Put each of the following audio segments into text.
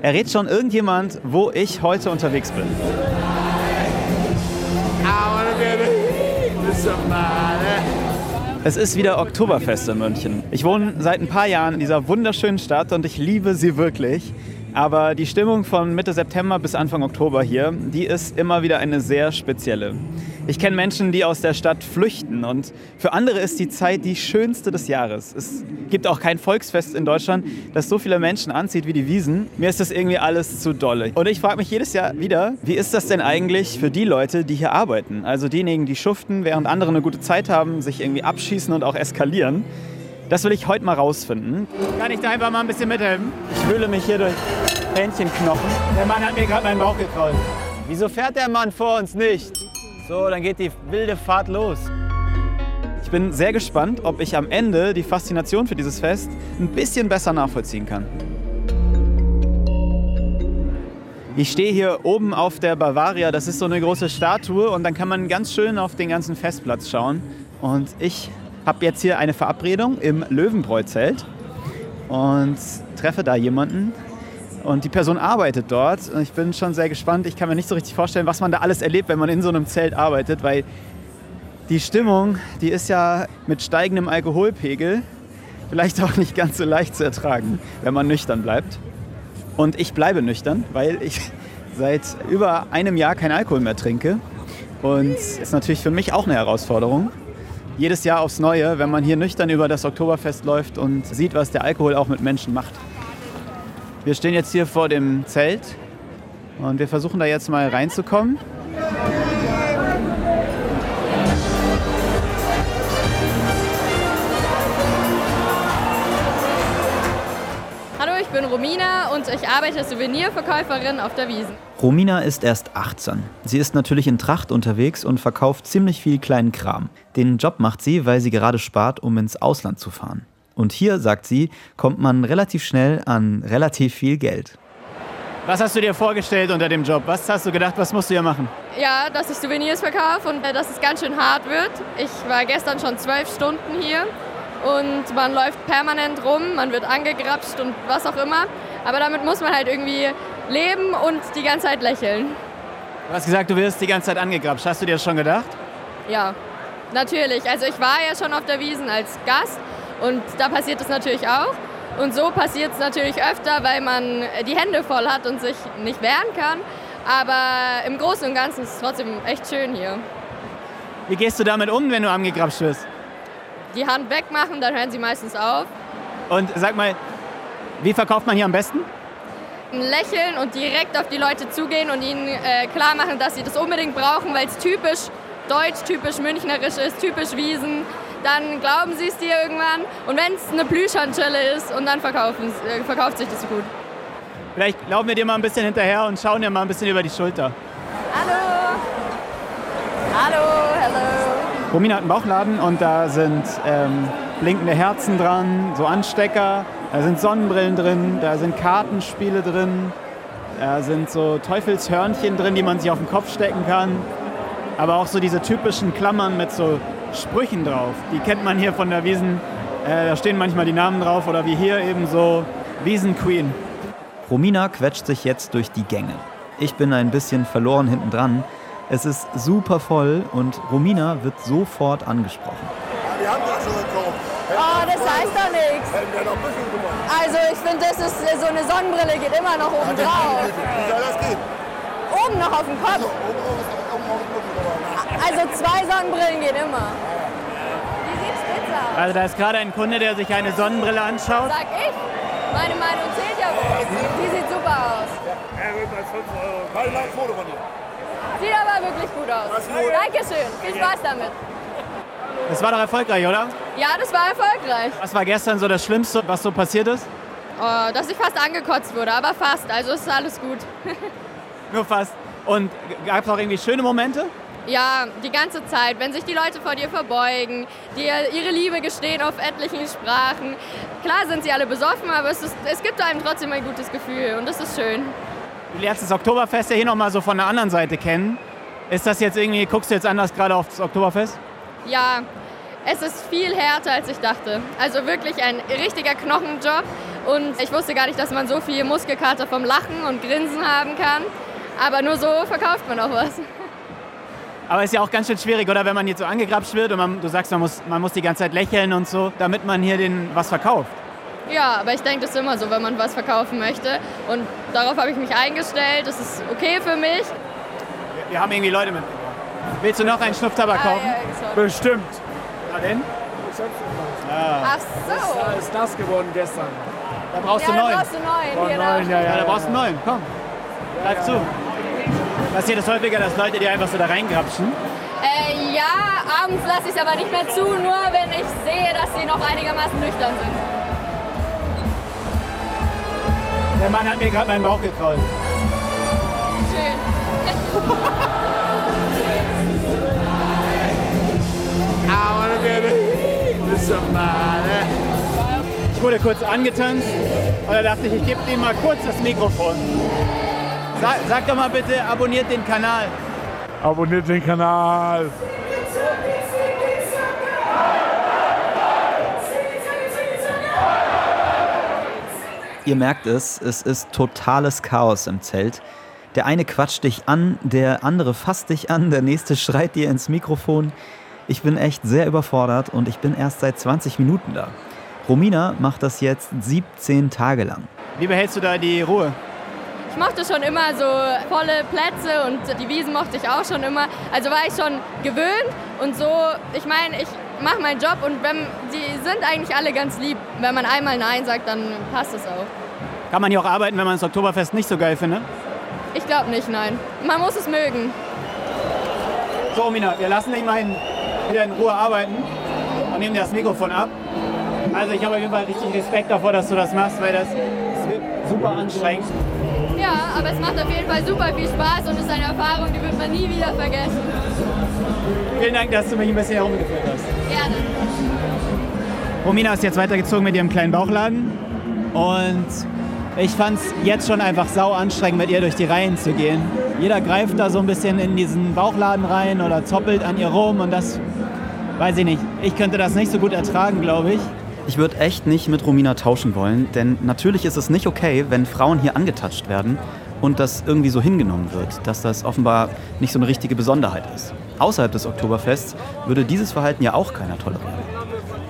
Errät schon irgendjemand, wo ich heute unterwegs bin? Es ist wieder Oktoberfest in München. Ich wohne seit ein paar Jahren in dieser wunderschönen Stadt und ich liebe sie wirklich. Aber die Stimmung von Mitte September bis Anfang Oktober hier, die ist immer wieder eine sehr spezielle. Ich kenne Menschen, die aus der Stadt flüchten und für andere ist die Zeit die schönste des Jahres. Es gibt auch kein Volksfest in Deutschland, das so viele Menschen anzieht wie die Wiesen. Mir ist das irgendwie alles zu dolle. Und ich frage mich jedes Jahr wieder, wie ist das denn eigentlich für die Leute, die hier arbeiten? Also diejenigen, die schuften, während andere eine gute Zeit haben, sich irgendwie abschießen und auch eskalieren. Das will ich heute mal rausfinden. Kann ich da einfach mal ein bisschen mithelfen? Ich fühle mich hier durch Hähnchenknochen. Der Mann hat mir gerade meinen Bauch gekrollt. Wieso fährt der Mann vor uns nicht? So, dann geht die wilde Fahrt los. Ich bin sehr gespannt, ob ich am Ende die Faszination für dieses Fest ein bisschen besser nachvollziehen kann. Ich stehe hier oben auf der Bavaria, das ist so eine große Statue und dann kann man ganz schön auf den ganzen Festplatz schauen. Und ich habe jetzt hier eine Verabredung im Löwenbräu-Zelt und treffe da jemanden, und die Person arbeitet dort. Ich bin schon sehr gespannt. Ich kann mir nicht so richtig vorstellen, was man da alles erlebt, wenn man in so einem Zelt arbeitet, weil die Stimmung, die ist ja mit steigendem Alkoholpegel vielleicht auch nicht ganz so leicht zu ertragen, wenn man nüchtern bleibt. Und ich bleibe nüchtern, weil ich seit über einem Jahr kein Alkohol mehr trinke. Und das ist natürlich für mich auch eine Herausforderung. Jedes Jahr aufs Neue, wenn man hier nüchtern über das Oktoberfest läuft und sieht, was der Alkohol auch mit Menschen macht. Wir stehen jetzt hier vor dem Zelt und wir versuchen da jetzt mal reinzukommen. Hallo, ich bin Romina und ich arbeite als Souvenirverkäuferin auf der Wiesen. Romina ist erst 18. Sie ist natürlich in Tracht unterwegs und verkauft ziemlich viel kleinen Kram. Den Job macht sie, weil sie gerade spart, um ins Ausland zu fahren. Und hier, sagt sie, kommt man relativ schnell an relativ viel Geld. Was hast du dir vorgestellt unter dem Job? Was hast du gedacht, was musst du hier machen? Ja, dass ich Souvenirs verkaufe und äh, dass es ganz schön hart wird. Ich war gestern schon zwölf Stunden hier und man läuft permanent rum, man wird angegrapscht und was auch immer. Aber damit muss man halt irgendwie leben und die ganze Zeit lächeln. Du hast gesagt, du wirst die ganze Zeit angegrapscht. Hast du dir das schon gedacht? Ja, natürlich. Also ich war ja schon auf der Wiesen als Gast und da passiert es natürlich auch. Und so passiert es natürlich öfter, weil man die Hände voll hat und sich nicht wehren kann. Aber im Großen und Ganzen ist es trotzdem echt schön hier. Wie gehst du damit um, wenn du angegrapscht wirst? Die Hand wegmachen, dann hören sie meistens auf. Und sag mal, wie verkauft man hier am besten? Lächeln und direkt auf die Leute zugehen und ihnen äh, klar machen, dass sie das unbedingt brauchen, weil es typisch deutsch, typisch münchnerisch ist, typisch Wiesen dann glauben sie es dir irgendwann. Und wenn es eine Plüschhandschelle ist, und dann verkaufen, äh, verkauft sich das so gut. Vielleicht laufen wir dir mal ein bisschen hinterher und schauen dir mal ein bisschen über die Schulter. Hallo. Hallo, hallo. Romina hat einen Bauchladen und da sind ähm, blinkende Herzen dran, so Anstecker, da sind Sonnenbrillen drin, da sind Kartenspiele drin, da sind so Teufelshörnchen drin, die man sich auf den Kopf stecken kann. Aber auch so diese typischen Klammern mit so Sprüchen drauf. Die kennt man hier von der Wiesen. Äh, da stehen manchmal die Namen drauf oder wie hier eben so Wiesenqueen. Romina quetscht sich jetzt durch die Gänge. Ich bin ein bisschen verloren hinten dran. Es ist super voll und Romina wird sofort angesprochen. Wir haben das schon gekauft. Oh, das heißt doch nichts. Also ich finde, das ist so eine Sonnenbrille geht immer noch oben drauf. Wie soll das gehen? Oben noch auf dem Kopf. Also zwei Sonnenbrillen gehen immer. Die sieht spitze aus. Also da ist gerade ein Kunde, der sich eine Sonnenbrille anschaut. Sag ich. Meine Meinung zählt ja wohl. Die sieht super aus. Er wird bei 5 Euro. Mal ein Foto von dir. Sieht aber wirklich gut aus. Dankeschön. Viel Spaß damit. Das war doch erfolgreich, oder? Ja, das war erfolgreich. Was war gestern so das Schlimmste, was so passiert ist? Oh, dass ich fast angekotzt wurde, aber fast. Also ist alles gut. Nur fast. Und gab es auch irgendwie schöne Momente? Ja, die ganze Zeit. Wenn sich die Leute vor dir verbeugen, dir ihre Liebe gestehen auf etlichen Sprachen. Klar sind sie alle besoffen, aber es, ist, es gibt einem trotzdem ein gutes Gefühl und das ist schön. Du lernst das Oktoberfest ja hier nochmal so von der anderen Seite kennen. Ist das jetzt irgendwie, guckst du jetzt anders gerade auf das Oktoberfest? Ja, es ist viel härter, als ich dachte. Also wirklich ein richtiger Knochenjob. Und ich wusste gar nicht, dass man so viel Muskelkater vom Lachen und Grinsen haben kann. Aber nur so verkauft man auch was. Aber ist ja auch ganz schön schwierig, oder? Wenn man jetzt so angegrapscht wird und man, du sagst, man muss, man muss die ganze Zeit lächeln und so, damit man hier den was verkauft. Ja, aber ich denke, das ist immer so, wenn man was verkaufen möchte. Und darauf habe ich mich eingestellt. Das ist okay für mich. Wir, wir haben irgendwie Leute mitgebracht. Willst du noch einen Schnupftabak Ah, kaufen? ja, sorry. Bestimmt. Na denn? Ach Da so. ist das geworden gestern. Da brauchst Ja, du da neun. brauchst du neun. Oh Hier, nein, da. ja, Ja, ja. da brauchst du einen neuen. Komm. Greif zu. Passiert es häufiger, dass Leute dir einfach so da reingrapschen? Äh, ja, abends lasse ich es aber nicht mehr zu, nur wenn ich sehe, dass sie noch einigermaßen nüchtern sind. Der Mann hat mir gerade meinen Bauch gekrault. Schön. Ich wurde kurz angetanzt und da dachte ich, ich gebe ihm mal kurz das Mikrofon. Sag, sag doch mal bitte, abonniert den Kanal. Abonniert den Kanal. Ihr merkt es, es ist totales Chaos im Zelt. Der eine quatscht dich an, der andere fasst dich an, der nächste schreit dir ins Mikrofon. Ich bin echt sehr überfordert und ich bin erst seit 20 Minuten da. Romina macht das jetzt 17 Tage lang. Wie behältst du da die Ruhe? Ich mochte schon immer so volle Plätze und die Wiesen mochte ich auch schon immer. Also war ich schon gewöhnt und so, ich meine, ich mache meinen Job und wenn, die sind eigentlich alle ganz lieb. Wenn man einmal Nein sagt, dann passt es auch. Kann man hier auch arbeiten, wenn man das Oktoberfest nicht so geil findet? Ich glaube nicht, nein. Man muss es mögen. So, Romina, wir lassen dich mal in, wieder in Ruhe arbeiten und nehmen dir das Mikrofon ab. Also ich habe auf jeden Fall richtig Respekt davor, dass du das machst, weil das ist super anstrengend. Ja, aber es macht auf jeden Fall super viel Spaß und ist eine Erfahrung, die wird man nie wieder vergessen. Vielen Dank, dass du mich ein bisschen herumgeführt hast. Gerne. Romina ist jetzt weitergezogen mit ihrem kleinen Bauchladen und ich fand es jetzt schon einfach sau anstrengend, mit ihr durch die Reihen zu gehen. Jeder greift da so ein bisschen in diesen Bauchladen rein oder zoppelt an ihr rum und das weiß ich nicht. Ich könnte das nicht so gut ertragen, glaube ich. Ich würde echt nicht mit Romina tauschen wollen, denn natürlich ist es nicht okay, wenn Frauen hier angetatscht werden und das irgendwie so hingenommen wird, dass das offenbar nicht so eine richtige Besonderheit ist. Außerhalb des Oktoberfests würde dieses Verhalten ja auch keiner tolerieren.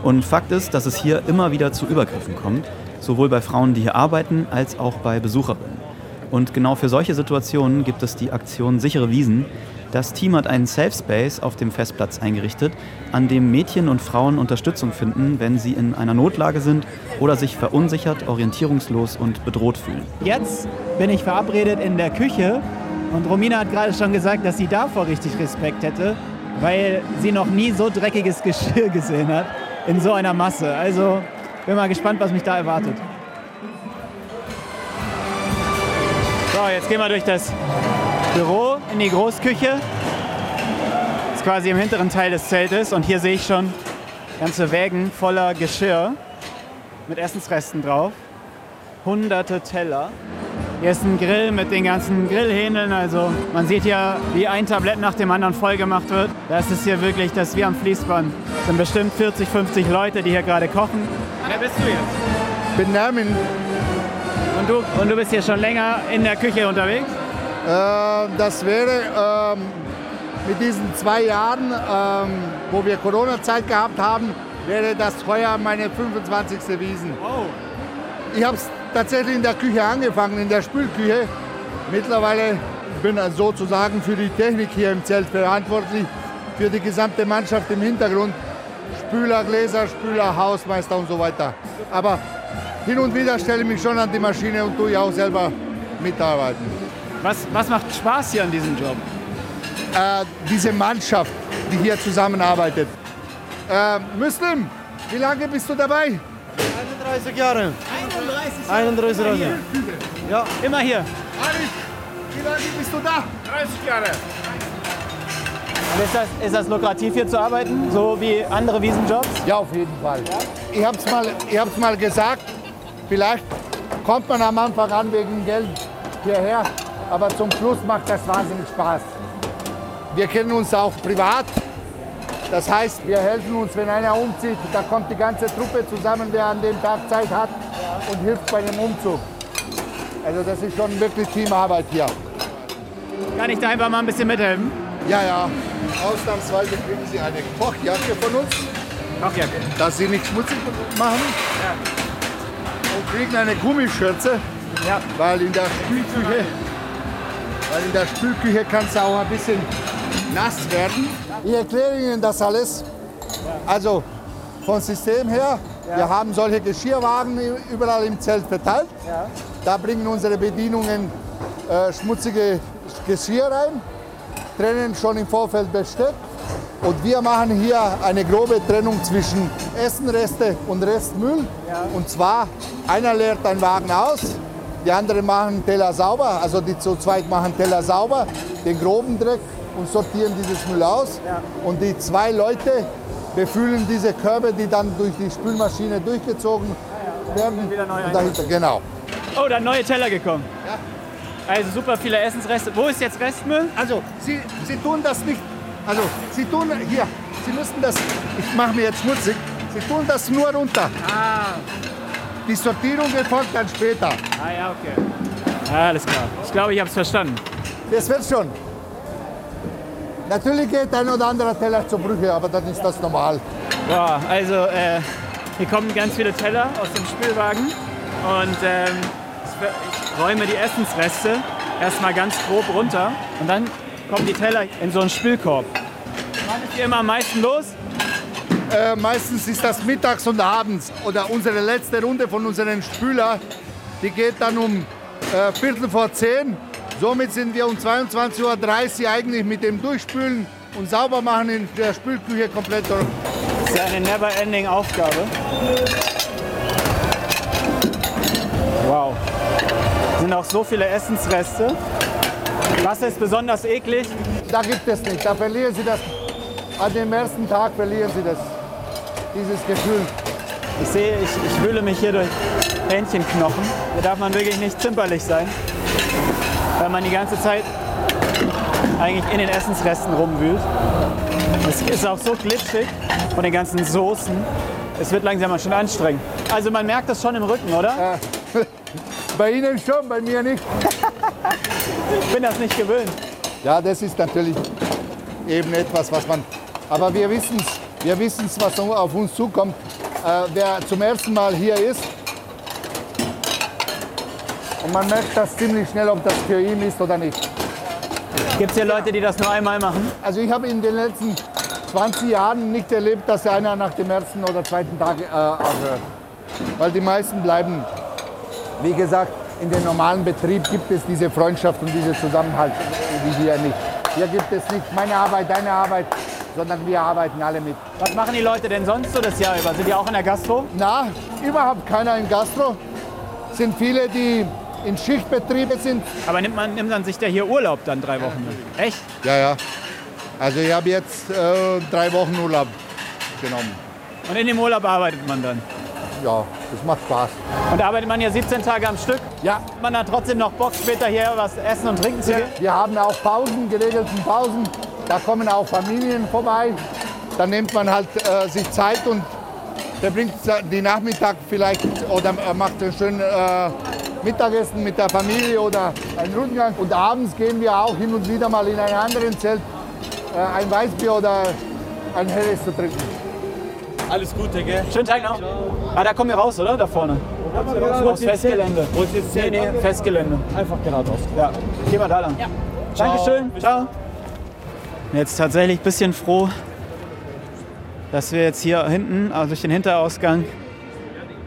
Und Fakt ist, dass es hier immer wieder zu Übergriffen kommt, sowohl bei Frauen, die hier arbeiten, als auch bei Besucherinnen. Und genau für solche Situationen gibt es die Aktion Sichere Wiesen. Das Team hat einen Safe Space auf dem Festplatz eingerichtet, an dem Mädchen und Frauen Unterstützung finden, wenn sie in einer Notlage sind oder sich verunsichert, orientierungslos und bedroht fühlen. Jetzt bin ich verabredet in der Küche und Romina hat gerade schon gesagt, dass sie davor richtig Respekt hätte, weil sie noch nie so dreckiges Geschirr gesehen hat in so einer Masse. Also bin mal gespannt, was mich da erwartet. So, jetzt gehen wir durch das Büro in die Großküche. Das ist quasi im hinteren Teil des Zeltes und hier sehe ich schon ganze Wägen voller Geschirr mit Essensresten drauf. Hunderte Teller. Hier ist ein Grill mit den ganzen Grillhähnen. Also man sieht ja, wie ein Tablett nach dem anderen voll gemacht wird. Das ist hier wirklich, das ist wie am Fließband. Es sind bestimmt 40, 50 Leute, die hier gerade kochen. Wer bist du jetzt? bin Nermin. Und du, und du bist hier schon länger in der Küche unterwegs? Äh, das wäre ähm, mit diesen zwei Jahren, ähm, wo wir Corona-Zeit gehabt haben, wäre das heuer meine 25. Wiesen. Oh. Ich habe es tatsächlich in der Küche angefangen, in der Spülküche. Mittlerweile bin ich sozusagen für die Technik hier im Zelt verantwortlich, für die gesamte Mannschaft im Hintergrund. Spüler, Gläser, Spüler, Hausmeister und so weiter. Aber hin und wieder stelle ich mich schon an die Maschine und tue ja auch selber mitarbeiten. Was, was macht Spaß hier an diesem Job? Äh, diese Mannschaft, die hier zusammenarbeitet. Äh, Muslim, wie lange bist du dabei? 31 Jahre. 31 Jahre. Ja. Immer hier. Arif, wie lange bist du da? 30 Jahre. Und ist, das, ist das lukrativ hier zu arbeiten? So wie andere Wiesenjobs? Ja, auf jeden Fall. Ich habe es mal, ich hab's mal gesagt, vielleicht kommt man am Anfang an wegen Geld hierher, aber zum Schluss macht das wahnsinnig Spaß. Wir kennen uns auch privat Das heißt, wir helfen uns, wenn einer umzieht, da kommt die ganze Truppe zusammen, der an dem Tag Zeit hat und hilft bei dem Umzug. Also das ist schon wirklich Teamarbeit hier. Kann ich da einfach mal ein bisschen mithelfen? Ja, ja. Ausnahmsweise kriegen Sie eine Kochjacke von uns, Kochjacke. dass Sie nicht schmutzig machen. Und kriegen eine Gummischürze, Ja. weil in der Spülküche, weil in der Spülküche kann es auch ein bisschen nass werden. Ich erkläre Ihnen das alles. Also vom System her, wir haben solche Geschirrwagen überall im Zelt verteilt. Da bringen unsere Bedienungen äh, schmutzige Geschirr rein, trennen schon im Vorfeld Besteck. Und wir machen hier eine grobe Trennung zwischen Essenreste und Restmüll. Und zwar, einer leert einen Wagen aus, die anderen machen Teller sauber, also die zu zweit machen Teller sauber, den groben Dreck und sortieren dieses Müll aus. Und die zwei Leute befüllen diese Körbe, die dann durch die Spülmaschine durchgezogen werden. und dahinter, genau. Oh, da neue Teller gekommen. Also super viele Essensreste. Wo ist jetzt Restmüll? Also, Sie, Sie tun das nicht. Also, Sie tun hier. Sie müssen das. Ich mache mir jetzt schmutzig. Sie tun das nur runter. Ah. Die Sortierung erfolgt dann später. Ah ja, okay. Ja, alles klar. Ich glaube, ich habe es verstanden. Das wird schon. Natürlich geht ein oder anderer Teller zur Brüche, aber dann ist das normal. Boah, also äh, hier kommen ganz viele Teller aus dem Spülwagen und ähm, ich räume die Essensreste erstmal ganz grob runter und dann kommen die Teller in so einen Spülkorb. Wann ist hier immer am meisten los? Äh, meistens ist das mittags und abends. Oder unsere letzte Runde von unseren Spüler, die geht dann um äh, Viertel vor zehn. Somit sind wir um 22.30 Uhr eigentlich mit dem Durchspülen und Saubermachen in der Spülküche komplett durch. Das ist ja eine never-ending Aufgabe. Wow. Es sind auch so viele Essensreste. Was ist besonders eklig? Da gibt es nicht. Da verlieren Sie das. An dem ersten Tag verlieren Sie das. Dieses Gefühl. Ich sehe, ich, ich wühle mich hier durch Hähnchenknochen. Hier darf man wirklich nicht zimperlich sein, weil man die ganze Zeit eigentlich in den Essensresten rumwühlt. Es ist auch so glitschig von den ganzen Soßen. Es wird langsam mal schon anstrengend. Also man merkt das schon im Rücken, oder? Bei Ihnen schon, bei mir nicht. Ich bin das nicht gewöhnt. Ja, das ist natürlich eben etwas, was man. Aber wir wissen es, wir wissen's, was auf uns zukommt. Äh, wer zum ersten Mal hier ist. Und man merkt das ziemlich schnell, ob das für ihn ist oder nicht. Gibt es hier Leute, die das nur einmal machen? Also ich habe in den letzten 20 Jahren nicht erlebt, dass einer nach dem ersten oder zweiten Tag äh, aufhört. Weil die meisten bleiben, wie gesagt, in dem normalen Betrieb gibt es diese Freundschaft und diese Zusammenhalt wie hier nicht. Hier gibt es nicht meine Arbeit, deine Arbeit, sondern wir arbeiten alle mit. Was machen die Leute denn sonst so das Jahr über? Sind die auch in der Gastro? Na, überhaupt keiner in Gastro. Sind viele, die in Schichtbetriebe sind. Aber nimmt man, nimmt man sich der hier Urlaub dann drei Wochen? lang? Echt? Ja, ja. Also ich habe jetzt äh, drei Wochen Urlaub genommen. Und in dem Urlaub arbeitet man dann? Ja, das macht Spaß. Und arbeitet man ja 17 Tage am Stück? Ja, Hat man dann trotzdem noch Bock, später hier was essen und trinken zu gehen? Wir haben auch Pausen, geregelten Pausen. Da kommen auch Familien vorbei. Da nimmt man halt äh, sich Zeit und verbringt die Nachmittag vielleicht oder äh, macht ein schönes äh, Mittagessen mit der Familie oder einen Rundgang. Und abends gehen wir auch hin und wieder mal in ein anderes Zelt äh, ein Weißbier oder ein Helles zu trinken. Alles Gute, gell? Schönen Tag noch. Ah, da kommen wir raus, oder? Da vorne. Aufs Festgelände. Wo ist jetzt Nee, nee, Festgelände. Einfach geradeaus. Ja, gehen wir da lang. Ja. Dankeschön. Ciao. Jetzt tatsächlich ein bisschen froh, dass wir jetzt hier hinten, also durch den Hinterausgang,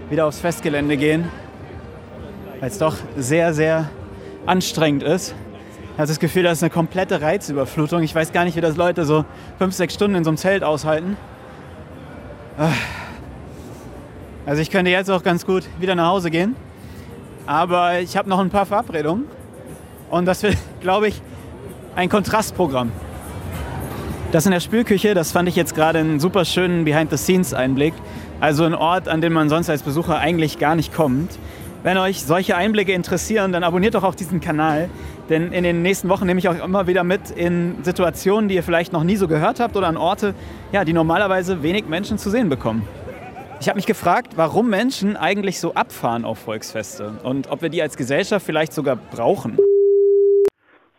wieder aufs Festgelände gehen. Weil es doch sehr, sehr anstrengend ist. Ich habe das Gefühl, das ist eine komplette Reizüberflutung. Ich weiß gar nicht, wie das Leute so fünf, sechs Stunden in so einem Zelt aushalten. Also ich könnte jetzt auch ganz gut wieder nach Hause gehen. Aber ich habe noch ein paar Verabredungen. Und das wird, glaube ich, ein Kontrastprogramm. Das in der Spülküche, das fand ich jetzt gerade einen super schönen Behind-the-Scenes-Einblick. Also ein Ort, an den man sonst als Besucher eigentlich gar nicht kommt. Wenn euch solche Einblicke interessieren, dann abonniert doch auch diesen Kanal. Denn in den nächsten Wochen nehme ich euch immer wieder mit in Situationen, die ihr vielleicht noch nie so gehört habt oder an Orte, ja, die normalerweise wenig Menschen zu sehen bekommen. Ich habe mich gefragt, warum Menschen eigentlich so abfahren auf Volksfeste und ob wir die als Gesellschaft vielleicht sogar brauchen.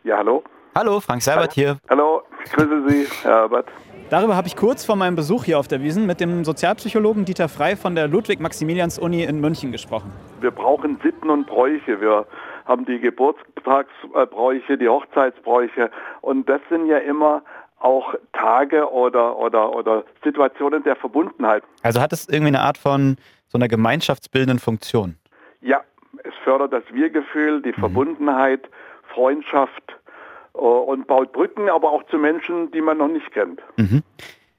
Ja, hallo. Hallo, Frank Seibert hier. Hallo, grüße Sie, Herr Herbert. Darüber habe ich kurz vor meinem Besuch hier auf der Wiesen mit dem Sozialpsychologen Dieter Frei von der Ludwig-Maximilians-Uni in München gesprochen. Wir brauchen Sitten und Bräuche. Wir haben die Geburtstagsbräuche, die Hochzeitsbräuche. Und das sind ja immer auch Tage oder, oder, oder Situationen der Verbundenheit. Also hat es irgendwie eine Art von so einer gemeinschaftsbildenden Funktion? Ja, es fördert das Wir-Gefühl, die Verbundenheit, Freundschaft und baut Brücken, aber auch zu Menschen, die man noch nicht kennt. Mhm.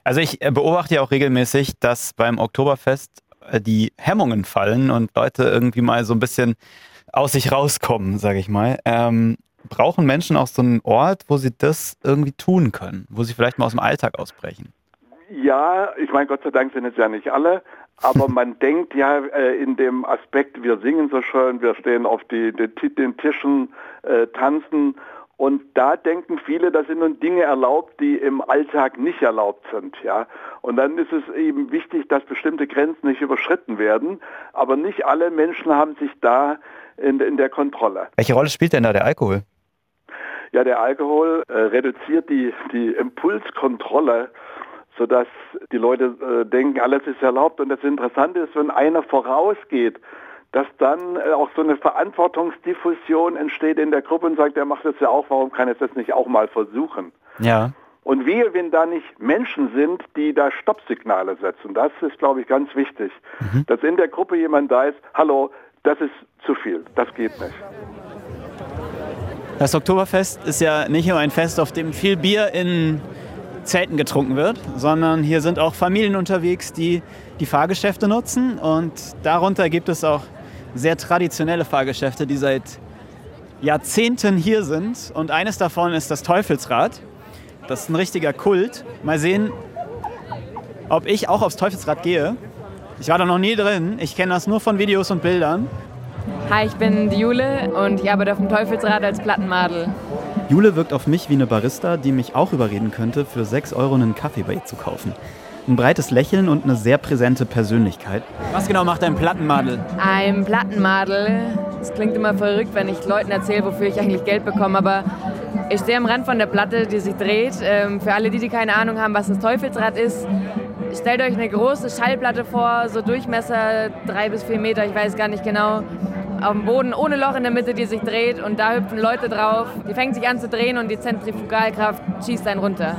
Also ich äh, beobachte ja auch regelmäßig, dass beim Oktoberfest äh, die Hemmungen fallen und Leute irgendwie mal so ein bisschen aus sich rauskommen, sage ich mal. Ähm, brauchen Menschen auch so einen Ort, wo sie das irgendwie tun können, wo sie vielleicht mal aus dem Alltag ausbrechen? Ja, ich meine, Gott sei Dank sind es ja nicht alle, aber man denkt ja äh, in dem Aspekt, wir singen so schön, wir stehen auf die, die, den Tischen, äh, tanzen und da denken viele, da sind nun Dinge erlaubt, die im Alltag nicht erlaubt sind, ja. Und dann ist es eben wichtig, dass bestimmte Grenzen nicht überschritten werden. Aber nicht alle Menschen haben sich da in, in der Kontrolle. Welche Rolle spielt denn da der Alkohol? Ja, der Alkohol äh, reduziert die, die Impulskontrolle, sodass die Leute äh, denken, alles ist erlaubt. Und das Interessante ist, wenn einer vorausgeht, dass dann äh, auch so eine Verantwortungsdiffusion entsteht in der Gruppe und sagt, er macht das ja auch, warum kann er das nicht auch mal versuchen? Ja. Und wir, wenn da nicht Menschen sind, die da Stoppsignale setzen, das ist, glaube ich, ganz wichtig, Mhm. dass in der Gruppe jemand da ist, hallo, das ist zu viel, das geht nicht. Das Oktoberfest ist ja nicht nur ein Fest, auf dem viel Bier in Zelten getrunken wird, sondern hier sind auch Familien unterwegs, die die Fahrgeschäfte nutzen. Und darunter gibt es auch sehr traditionelle Fahrgeschäfte, die seit Jahrzehnten hier sind. Und eines davon ist das Teufelsrad. Das ist ein richtiger Kult. Mal sehen, ob ich auch aufs Teufelsrad gehe. Ich war da noch nie drin. Ich kenne das nur von Videos und Bildern. Hi, ich bin die Jule und ich arbeite auf dem Teufelsrad als Plattenmadel. Jule wirkt auf mich wie eine Barista, die mich auch überreden könnte, für 6 Euro einen Kaffee bei ihr zu kaufen. Ein breites Lächeln und eine sehr präsente Persönlichkeit. Was genau macht ein Plattenmadel? Ein Plattenmadel. Das klingt immer verrückt, wenn ich Leuten erzähle, wofür ich eigentlich Geld bekomme, aber ich stehe am Rand von der Platte, die sich dreht. Ähm, Für alle, die, die keine Ahnung haben, was das Teufelsrad ist, stellt euch eine große Schallplatte vor, so Durchmesser drei bis vier Meter, ich weiß gar nicht genau, auf dem Boden ohne Loch in der Mitte, die sich dreht und da hüpfen Leute drauf. Die fängt sich an zu drehen und die Zentrifugalkraft schießt einen runter.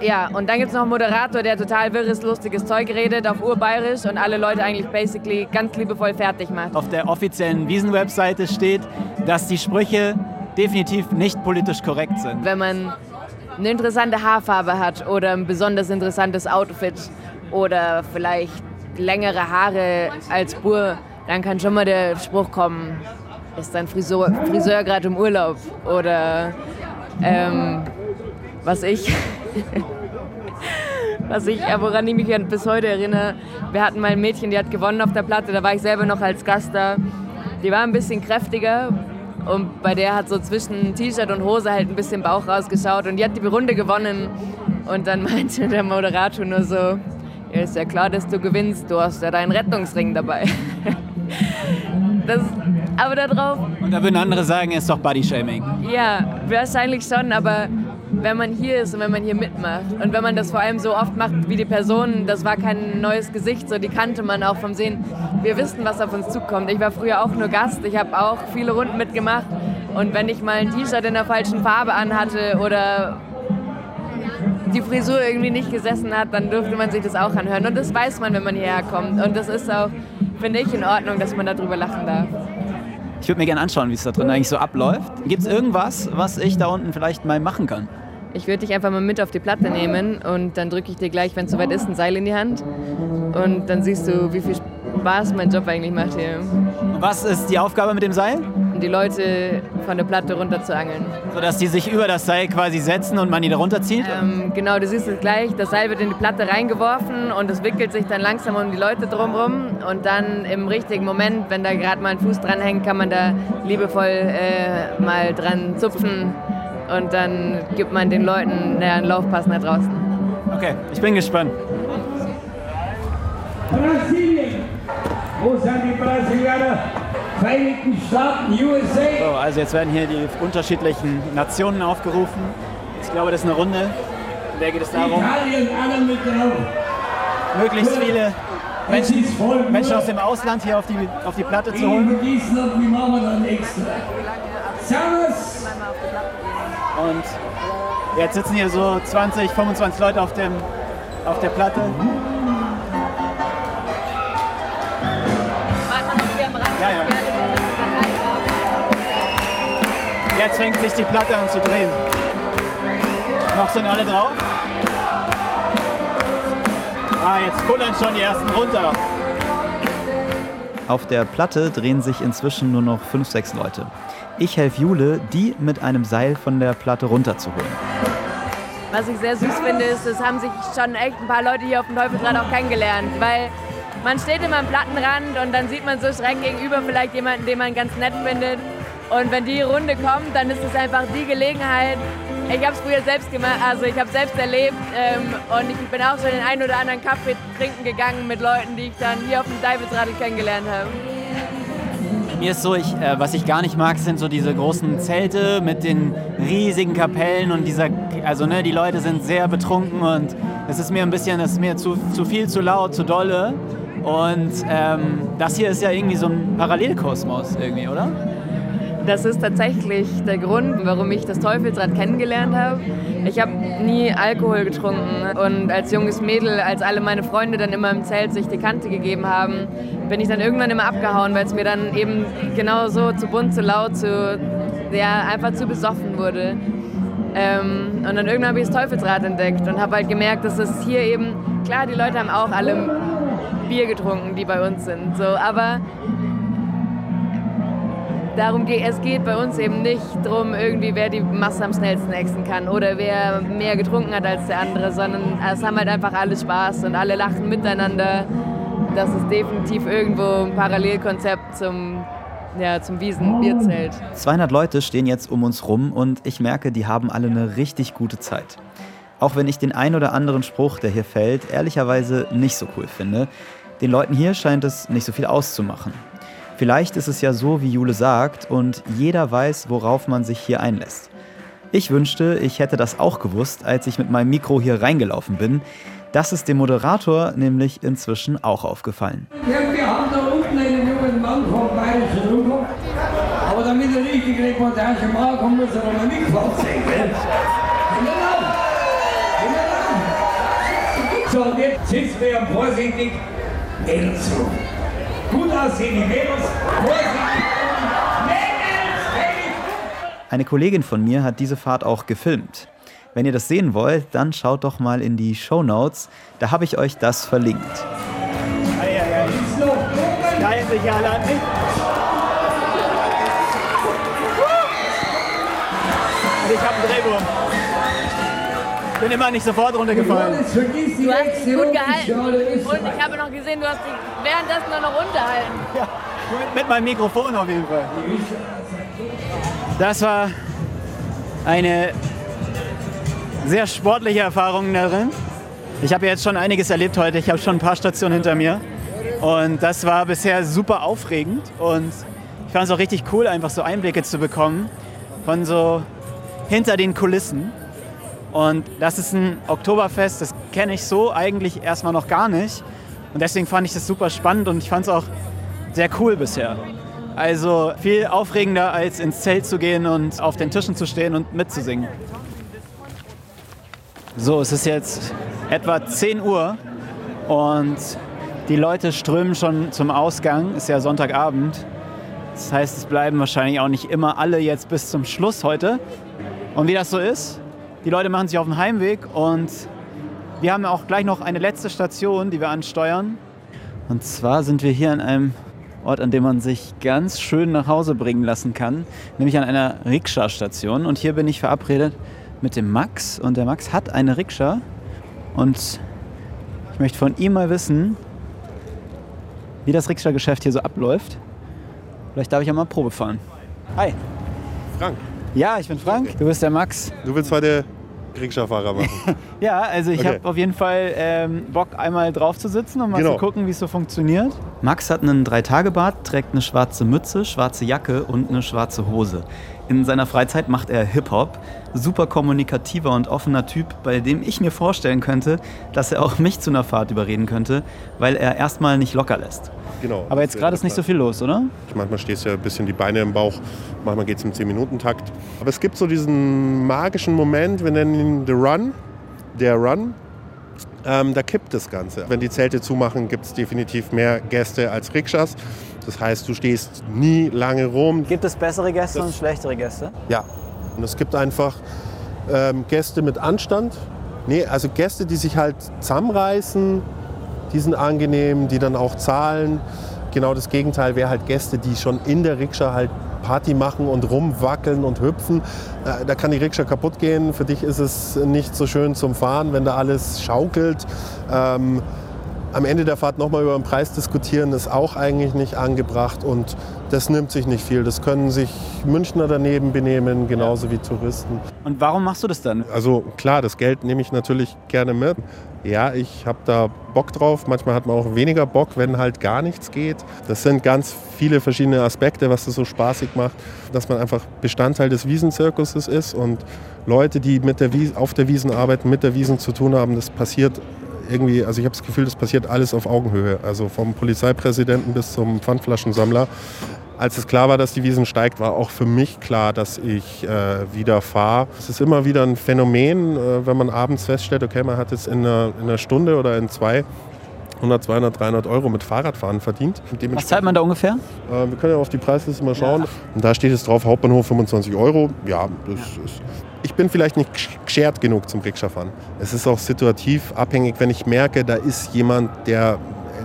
Ja, und dann gibt es noch einen Moderator, der total wirres, lustiges Zeug redet auf Urbayerisch und alle Leute eigentlich basically ganz liebevoll fertig macht. Auf der offiziellen Wiesen-Webseite steht, dass die Sprüche definitiv nicht politisch korrekt sind. Wenn man eine interessante Haarfarbe hat oder ein besonders interessantes Outfit oder vielleicht längere Haare als Bur, dann kann schon mal der Spruch kommen, ist dein Friseur, Friseur gerade im Urlaub oder ähm, was ich was ich, woran ich mich bis heute erinnere, wir hatten mal ein Mädchen, die hat gewonnen auf der Platte, da war ich selber noch als Gast da. Die war ein bisschen kräftiger und bei der hat so zwischen T-Shirt und Hose halt ein bisschen Bauch rausgeschaut und die hat die Runde gewonnen und dann meinte der Moderator nur so, ja, ist ja klar, dass du gewinnst, du hast ja deinen Rettungsring dabei. Das, aber darauf Und da würden andere sagen, ist doch Bodyshaming. ja, wahrscheinlich schon, aber wenn man hier ist und wenn man hier mitmacht und wenn man das vor allem so oft macht wie die Person, das war kein neues Gesicht, so die kannte man auch vom Sehen. Wir wissen, was auf uns zukommt. Ich war früher auch nur Gast, ich habe auch viele Runden mitgemacht und wenn ich mal ein T-Shirt in der falschen Farbe anhatte oder die Frisur irgendwie nicht gesessen hat, dann dürfte man sich das auch anhören. Und das weiß man, wenn man hierher kommt. Und das ist auch, finde ich, in Ordnung, dass man darüber lachen darf. Ich würde mir gerne anschauen, wie es da drin eigentlich so abläuft. Gibt es irgendwas, was ich da unten vielleicht mal machen kann? Ich würde dich einfach mal mit auf die Platte nehmen und dann drücke ich dir gleich, wenn es soweit ist, ein Seil in die Hand. Und dann siehst du, wie viel Spaß mein Job eigentlich macht hier. Was ist die Aufgabe mit dem Seil? Die Leute von der Platte runterzuangeln. Sodass die sich über das Seil quasi setzen und man die da runterzieht? Ähm, genau, du siehst es gleich. Das Seil wird in die Platte reingeworfen und es wickelt sich dann langsam um die Leute drumherum. Und dann im richtigen Moment, wenn da gerade mal ein Fuß dran hängt, kann man da liebevoll äh, mal dran zupfen und dann gibt man den Leuten ja, einen Laufpass nach draußen. Okay, ich bin gespannt. Brasilien. Wo sind die Brasilianer? Vereinigten Staaten, USA. So, also jetzt werden hier die unterschiedlichen Nationen aufgerufen. Ich glaube, das ist eine Runde. In der geht es darum, Italien, alle mit drauf. möglichst viele Menschen. Menschen aus dem Ausland hier auf die, auf die Platte zu holen. Und jetzt sitzen hier so 20, 25 Leute auf, dem, auf der Platte. Jetzt fängt sich die Platte an zu drehen. Noch sind alle drauf. Ah, jetzt kullern schon die ersten runter. Auf der Platte drehen sich inzwischen nur noch 5, 6 Leute. Ich helfe Jule, die mit einem Seil von der Platte runterzuholen. Was ich sehr süß finde, ist, es haben sich schon echt ein paar Leute hier auf dem Teufelsrad auch kennengelernt, weil man steht immer am Plattenrand und dann sieht man so schräg gegenüber vielleicht jemanden, den man ganz nett findet. Und wenn die Runde kommt, dann ist es einfach die Gelegenheit. Ich habe es früher selbst gemacht, also ich habe selbst erlebt ähm, und ich bin auch schon den einen oder anderen Kaffee trinken gegangen mit Leuten, die ich dann hier auf dem Teufelsrad kennengelernt habe. Mir ist so, ich, äh, was ich gar nicht mag, sind so diese großen Zelte mit den riesigen Kapellen und dieser, also ne, die Leute sind sehr betrunken und es ist mir ein bisschen, es ist mir zu, zu viel, zu laut, zu dolle. Und ähm, das hier ist ja irgendwie so ein Parallelkosmos irgendwie, oder? Das ist tatsächlich der Grund, warum ich das Teufelsrad kennengelernt habe. Ich habe nie Alkohol getrunken und als junges Mädel, als alle meine Freunde dann immer im Zelt sich die Kante gegeben haben, bin ich dann irgendwann immer abgehauen, weil es mir dann eben genau so zu bunt, zu laut, zu, ja, einfach zu besoffen wurde. Ähm, und dann irgendwann habe ich das Teufelsrad entdeckt und habe halt gemerkt, dass es hier eben, klar, die Leute haben auch alle Bier getrunken, die bei uns sind, so, aber darum geht es geht bei uns eben nicht darum, irgendwie wer die Masse am schnellsten exen kann oder wer mehr getrunken hat als der andere, sondern es haben halt einfach alle Spaß und alle lachen miteinander. Das ist definitiv irgendwo ein Parallelkonzept zum, ja, zum Wiesen-Bierzelt. 200 Leute stehen jetzt um uns rum und ich merke, die haben alle eine richtig gute Zeit. Auch wenn ich den ein oder anderen Spruch, der hier fällt, ehrlicherweise nicht so cool finde. Den Leuten hier scheint es nicht so viel auszumachen. Vielleicht ist es ja so, wie Jule sagt, und jeder weiß, worauf man sich hier einlässt. Ich wünschte, ich hätte das auch gewusst, als ich mit meinem Mikro hier reingelaufen bin. Das ist dem Moderator nämlich inzwischen auch aufgefallen. Ja, wir haben da unten einen jungen Mann vom Bayerischen Rundfunk. Aber damit er richtig Reportage machen kann, muss er sein, gell? Genau. Genau. So, und jetzt sitzen wir vorsichtig Mädels rum. Gut aussehen die Mädels. Eine Kollegin von mir hat diese Fahrt auch gefilmt. Wenn ihr das sehen wollt, dann schaut doch mal in die Show Notes. Da habe ich euch das verlinkt. Ist noch oben. Bin immer nicht sofort runtergefallen. Du hast dich gut gehalten und ich habe noch gesehen, du hast dich währenddessen noch runterhalten. Ja, mit, mit meinem Mikrofon auf jeden Fall. Das war eine sehr sportliche Erfahrung darin. Ich habe jetzt schon einiges erlebt heute. Ich habe schon ein paar Stationen hinter mir. Und das war bisher super aufregend. Und ich fand es auch richtig cool, einfach so Einblicke zu bekommen von so hinter den Kulissen. Und das ist ein Oktoberfest, das kenne ich so eigentlich erstmal noch gar nicht. Und deswegen fand ich das super spannend und ich fand es auch sehr cool bisher. Also viel aufregender, als ins Zelt zu gehen und auf den Tischen zu stehen und mitzusingen. So, es ist jetzt etwa 10 Uhr und die Leute strömen schon zum Ausgang. Ist ja Sonntagabend. Das heißt, es bleiben wahrscheinlich auch nicht immer alle jetzt bis zum Schluss heute. Und wie das so ist, die Leute machen sich auf den Heimweg und wir haben auch gleich noch eine letzte Station, die wir ansteuern. Und zwar sind wir hier an einem Ort, an dem man sich ganz schön nach Hause bringen lassen kann, nämlich an einer Rikscha-Station. Und hier bin ich verabredet mit dem Max. Und der Max hat eine Rikscha. Und ich möchte von ihm mal wissen, wie das Rikscha-Geschäft hier so abläuft. Vielleicht darf ich ja mal Probe fahren. Hi. Frank. Ja, ich bin Frank. Du bist der Max. Du willst heute Rikscha-Fahrer machen. Ja, also ich Okay. habe auf jeden Fall ähm, Bock, einmal drauf zu sitzen und mal Genau. zu gucken, wie es so funktioniert. Max hat einen Dreitagebart, trägt eine schwarze Mütze, schwarze Jacke und eine schwarze Hose. In seiner Freizeit macht er Hip-Hop. Super kommunikativer und offener Typ, bei dem ich mir vorstellen könnte, dass er auch mich zu einer Fahrt überreden könnte, weil er erstmal nicht locker lässt. Genau. Aber jetzt gerade ist nicht so viel los, oder? Manchmal stehst du ja ein bisschen die Beine im Bauch, manchmal geht es im 10-Minuten-Takt. Aber es gibt so diesen magischen Moment, wir nennen ihn The Run, der Run. Ähm, da kippt das Ganze. Wenn die Zelte zumachen, gibt es definitiv mehr Gäste als Rikschas. Das heißt, du stehst nie lange rum. Gibt es bessere Gäste und schlechtere Gäste? Ja. Und es gibt einfach ähm, Gäste mit Anstand. Nee, also Gäste, die sich halt zusammenreißen, die sind angenehm, die dann auch zahlen. Genau das Gegenteil wäre halt Gäste, die schon in der Rikscha halt Party machen und rumwackeln und hüpfen. Äh, da kann die Rikscha kaputt gehen. Für dich ist es nicht so schön zum Fahren, wenn da alles schaukelt. Ähm, am Ende der Fahrt nochmal über den Preis diskutieren, ist auch eigentlich nicht angebracht und das nimmt sich nicht viel. Das können sich Münchner daneben benehmen, genauso wie Touristen. Und warum machst du das dann? Also klar, das Geld nehme ich natürlich gerne mit. Ja, ich habe da Bock drauf. Manchmal hat man auch weniger Bock, wenn halt gar nichts geht. Das sind ganz viele verschiedene Aspekte, was das so spaßig macht, dass man einfach Bestandteil des Wiesenzirkuses ist und Leute, die mit der Wies auf der Wiesen arbeiten, mit der Wiesen zu tun haben, das passiert irgendwie, also ich habe das Gefühl, das passiert alles auf Augenhöhe. Also vom Polizeipräsidenten bis zum Pfandflaschensammler. Als es klar war, dass die Wiesen steigt, war auch für mich klar, dass ich äh, wieder fahre. Es ist immer wieder ein Phänomen, äh, wenn man abends feststellt, okay, man hat jetzt in einer, in einer Stunde oder in zwei 100, 200, 300 Euro mit Fahrradfahren verdient. Was zahlt man da ungefähr? Äh, wir können ja auf die Preisliste mal schauen. Und da steht es drauf, Hauptbahnhof 25 Euro. Ja, das ist. Ich bin vielleicht nicht geschert genug zum Rikscha-Fahren. Es ist auch situativ abhängig, wenn ich merke, da ist jemand, der,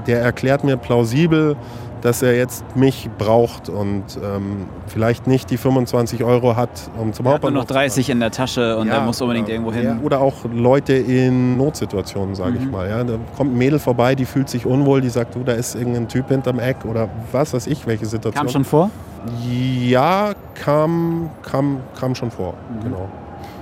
der erklärt mir plausibel, dass er jetzt mich braucht und ähm, vielleicht nicht die 25 Euro hat, um zum hat nur Hauptbahnhof noch 30 in der Tasche und Ja, er muss unbedingt irgendwo Ja, hin. oder auch Leute in Notsituationen, sage ich Mhm. mal. Ja. Da kommt ein Mädel vorbei, die fühlt sich unwohl, die sagt, du, da ist irgendein Typ hinterm Eck oder was weiß ich, welche Situation. Kam schon vor? Ja, kam, kam, kam schon vor, Mhm. genau.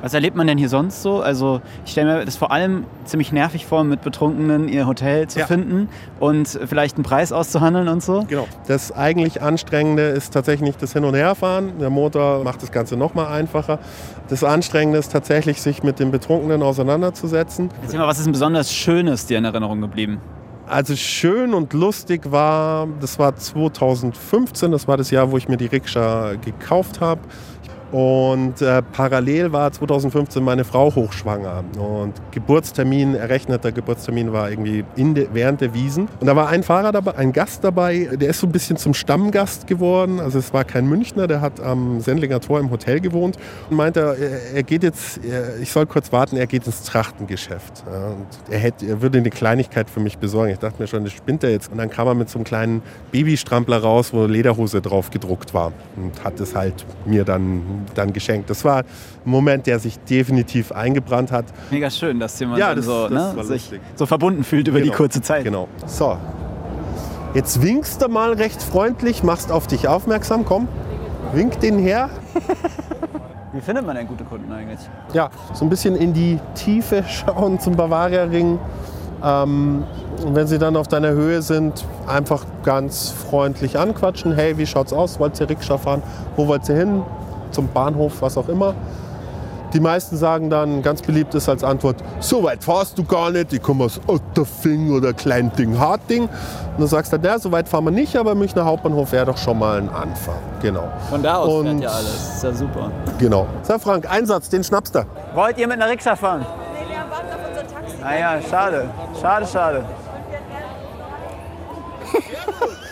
Was erlebt man denn hier sonst so? Also ich stelle mir das vor allem ziemlich nervig vor, mit Betrunkenen ihr Hotel zu Ja. finden und vielleicht einen Preis auszuhandeln und so. Genau. Das eigentlich Anstrengende ist tatsächlich nicht das Hin- und Herfahren. Der Motor macht das Ganze noch mal einfacher. Das Anstrengende ist tatsächlich, sich mit den Betrunkenen auseinanderzusetzen. Erzähl mal, was ist ein besonders Schönes dir in Erinnerung geblieben? Also schön und lustig war, das war 2015, das war das Jahr, wo ich mir die Rikscha gekauft habe. Und äh, parallel war 2015 meine Frau hochschwanger. Und Geburtstermin, errechneter Geburtstermin war irgendwie de, während der Wiesen. Und da war ein Fahrer dabei, ein Gast dabei, der ist so ein bisschen zum Stammgast geworden. Also es war kein Münchner, der hat am Sendlinger Tor im Hotel gewohnt. Und meinte, er, er geht jetzt, er, ich soll kurz warten, er geht ins Trachtengeschäft. Ja, und er, hätte, er würde eine Kleinigkeit für mich besorgen. Ich dachte mir schon, das spinnt er jetzt. Und dann kam er mit so einem kleinen Babystrampler raus, wo Lederhose drauf gedruckt war. Und hat es halt mir dann, dann geschenkt. Das war ein Moment, der sich definitiv eingebrannt hat. Mega schön, dass jemand Ja, das- so, das ne, sich so verbunden fühlt über die Genau. kurze Zeit. Genau. So. Jetzt winkst du mal recht freundlich, machst auf dich aufmerksam. Komm, wink den her. Wie findet man denn gute Kunden eigentlich? Ja, so ein bisschen in die Tiefe schauen zum Bavaria-Ring. Ähm, und wenn sie dann auf deiner Höhe sind, einfach ganz freundlich anquatschen. Hey, wie schaut's aus? Wollt ihr Rikscha fahren? Wo wollt ihr hin? Zum Bahnhof, was auch immer. Die meisten sagen dann, ganz beliebt ist als Antwort, so weit fahrst du gar nicht, ich komme aus Otterfing oder Kleinding-Harting. Und du sagst dann, ja, so weit fahren wir nicht, aber Münchner Hauptbahnhof wäre doch schon mal ein Anfang. Genau. Von da aus Und- fährt ja alles. Das ist ja super. Genau. So, Frank, Einsatz, den schnappst du. Wollt ihr mit einer Rikscha fahren? Nee, wir warten auf unser Taxi. Ah ja, schade. Schade, schade.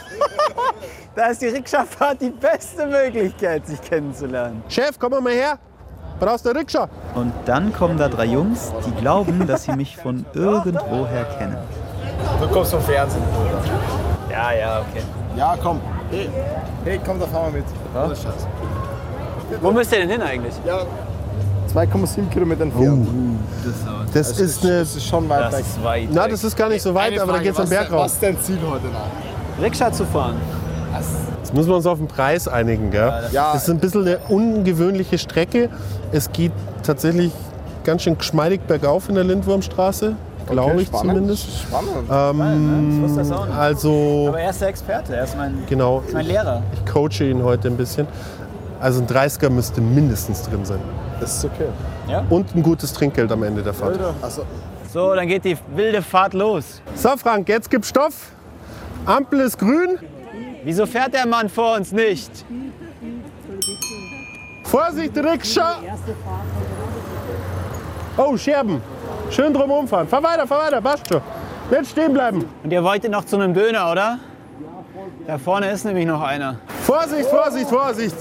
da ist die Rikscha-Fahrt die beste Möglichkeit, sich kennenzulernen. Chef, komm mal her. Brauchst du eine Rikscha? Und dann kommen da drei Jungs, die glauben, dass sie mich von irgendwoher kennen. Du kommst vom Fernsehen. Ja, ja, okay. Ja, komm. Hey, hey komm, da fahren wir mit. Ja? Wo müsst ihr denn hin eigentlich? Ja, 2,7 Kilometer entfernt. Das Also, ist eine. Das ist schon weit Das weg. ist weit Na, das ist gar nicht so weit, Eine aber da Frage, geht's am Berg rauf. Was ist dein Ziel heute Nacht? Rikscha zu fahren. Jetzt müssen wir uns auf den Preis einigen. Gell? Ja. Das ist ein bisschen eine ungewöhnliche Strecke. Es geht tatsächlich ganz schön geschmeidig bergauf in der Lindwurmstraße, glaube Okay, ich spannend. zumindest. Spannend. Ähm, Ich wusste das auch nicht. also, Aber er ist der Experte, er ist mein, genau, ist mein Lehrer. ich coache ihn heute ein bisschen. Also ein 30er müsste mindestens drin sein. Das ist okay. Und ein gutes Trinkgeld am Ende der Fahrt. Also, So, dann geht die wilde Fahrt los. So, Frank, jetzt gibt's Stoff. Ampel ist grün. Wieso fährt der Mann vor uns nicht? Vorsicht, Rikscha! Oh, Scherben. Schön drum umfahren. Fahr weiter, fahr weiter, passt schon. Nicht stehen bleiben. Und ihr wolltet noch zu einem Döner, oder? Da vorne ist nämlich noch einer. Vorsicht, Vorsicht, Vorsicht.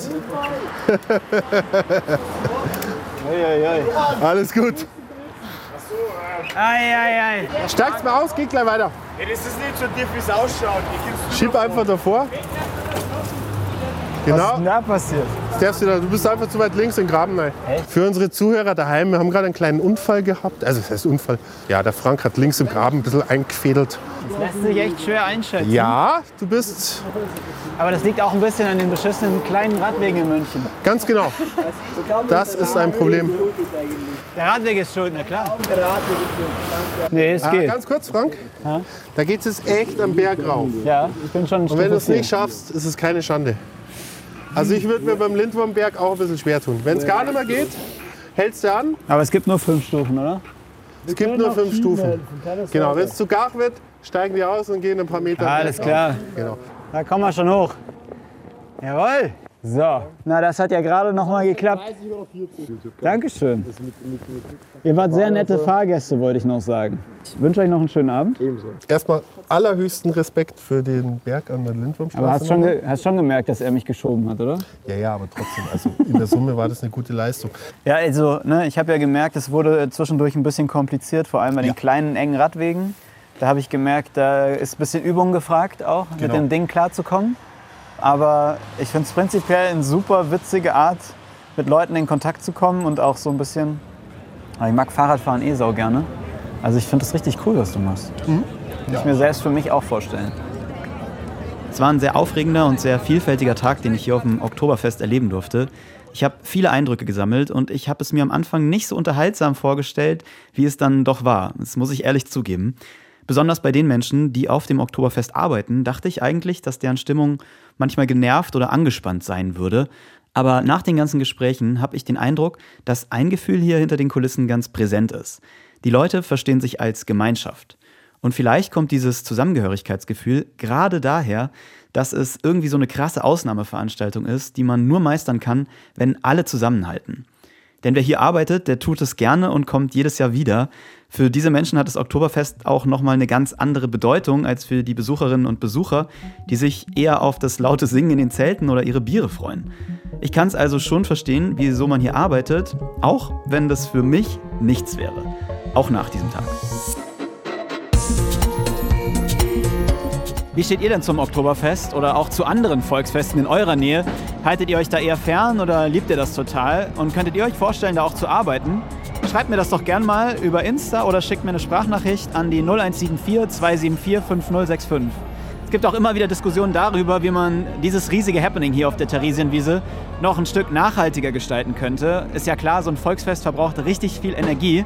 Alles gut. Ei, ei, ei. Steigst mal aus, geht gleich weiter. Das ist nicht so tief, wie es ausschaut. Schieb einfach davor. Was ist Genau. denn da passiert? Darfst du, da, du bist einfach zu weit links in den Graben rein. Für unsere Zuhörer daheim, wir haben gerade einen kleinen Unfall gehabt. Also, das heißt Unfall. Ja, der Frank hat links im Graben ein bisschen eingefädelt. Das lässt sich echt schwer einschätzen. Ja, du bist Aber das liegt auch ein bisschen an den beschissenen kleinen Radwegen in München. ganz genau. Das ist ein Problem. Der Radweg ist schuld, na klar. Nee, es Ah, geht. ganz kurz, Frank. Da geht es jetzt echt am Berg rauf. Ja, ich bin schon Und wenn du es nicht schaffst, ist es keine Schande. Also ich würde mir beim Lindwurmberg auch ein bisschen schwer tun. Wenn es gar nicht mehr geht, hältst du an. Aber es gibt nur fünf Stufen, oder? Es gibt nur fünf Stufen. Genau, wenn es zu gar wird, steigen wir aus und gehen ein paar Meter. Alles klar. Genau. Da kommen wir schon hoch. Jawohl. So, na das hat ja gerade noch mal geklappt. Dankeschön. Ihr wart sehr nette Fahrgäste, wollte ich noch sagen. Ich wünsche euch noch einen schönen Abend. Erstmal allerhöchsten Respekt für den Berg an der Lindwurmstraße. Aber hast schon, hast schon gemerkt, dass er mich geschoben hat, oder? ja, ja, aber trotzdem. Also in der Summe war das eine gute Leistung. Ja, also ne, ich habe ja gemerkt, es wurde zwischendurch ein bisschen kompliziert, vor allem bei den kleinen, engen Radwegen. Da habe ich gemerkt, da ist ein bisschen Übung gefragt, auch mit Genau. dem Ding klarzukommen. Aber ich finde es prinzipiell eine super witzige Art, mit Leuten in Kontakt zu kommen und auch so ein bisschen. Aber ich mag Fahrradfahren eh sau gerne. Also ich finde es richtig cool, was du machst. Kann ich mir selbst für mich auch vorstellen. Es war ein sehr aufregender und sehr vielfältiger Tag, den ich hier auf dem Oktoberfest erleben durfte. Ich habe viele Eindrücke gesammelt und ich habe es mir am Anfang nicht so unterhaltsam vorgestellt, wie es dann doch war. Das muss ich ehrlich zugeben. Besonders bei den Menschen, die auf dem Oktoberfest arbeiten, dachte ich eigentlich, dass deren Stimmung manchmal genervt oder angespannt sein würde. Aber nach den ganzen Gesprächen habe ich den Eindruck, dass ein Gefühl hier hinter den Kulissen ganz präsent ist. Die Leute verstehen sich als Gemeinschaft. Und vielleicht kommt dieses Zusammengehörigkeitsgefühl gerade daher, dass es irgendwie so eine krasse Ausnahmeveranstaltung ist, die man nur meistern kann, wenn alle zusammenhalten. Denn wer hier arbeitet, der tut es gerne und kommt jedes Jahr wieder. Für diese Menschen hat das Oktoberfest auch nochmal eine ganz andere Bedeutung als für die Besucherinnen und Besucher, die sich eher auf das laute Singen in den Zelten oder ihre Biere freuen. Ich kann es also schon verstehen, wieso man hier arbeitet, auch wenn das für mich nichts wäre. Auch nach diesem Tag. Wie steht ihr denn zum Oktoberfest oder auch zu anderen Volksfesten in eurer Nähe? Haltet ihr euch da eher fern oder liebt ihr das total? Und könntet ihr euch vorstellen, da auch zu arbeiten? Schreibt mir das doch gern mal über Insta oder schickt mir eine Sprachnachricht an die 0174 274 5065. Es gibt auch immer wieder Diskussionen darüber, wie man dieses riesige Happening hier auf der Theresienwiese noch ein Stück nachhaltiger gestalten könnte. Ist ja klar, so ein Volksfest verbraucht richtig viel Energie.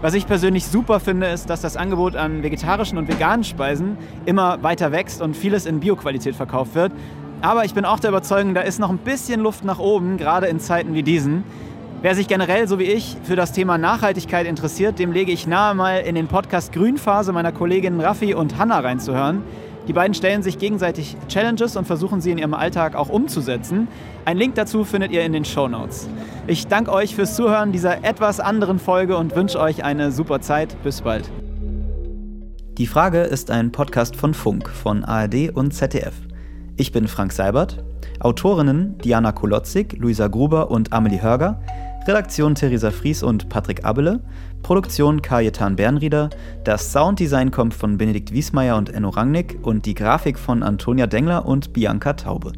Was ich persönlich super finde, ist, dass das Angebot an vegetarischen und veganen Speisen immer weiter wächst und vieles in Bioqualität verkauft wird. Aber ich bin auch der Überzeugung, da ist noch ein bisschen Luft nach oben, gerade in Zeiten wie diesen. Wer sich generell, so wie ich, für das Thema Nachhaltigkeit interessiert, dem lege ich nahe, mal in den Podcast Grünphase meiner Kolleginnen Raffi und Hanna reinzuhören. Die beiden stellen sich gegenseitig Challenges und versuchen sie in ihrem Alltag auch umzusetzen. Ein Link dazu findet ihr in den Show Notes. Ich danke euch fürs Zuhören dieser etwas anderen Folge und wünsche euch eine super Zeit. Bis bald. Die Frage ist ein Podcast von Funk, von ARD und ZDF. Ich bin Frank Seibert. Autorinnen Diana Kolotzig, Luisa Gruber und Amelie Hörger. Redaktion Theresa Fries und Patrick Abele, Produktion Kajetan Bernrieder, das Sounddesign kommt von Benedikt Wiesmeier und Enno Rangnick und die Grafik von Antonia Dengler und Bianca Taube.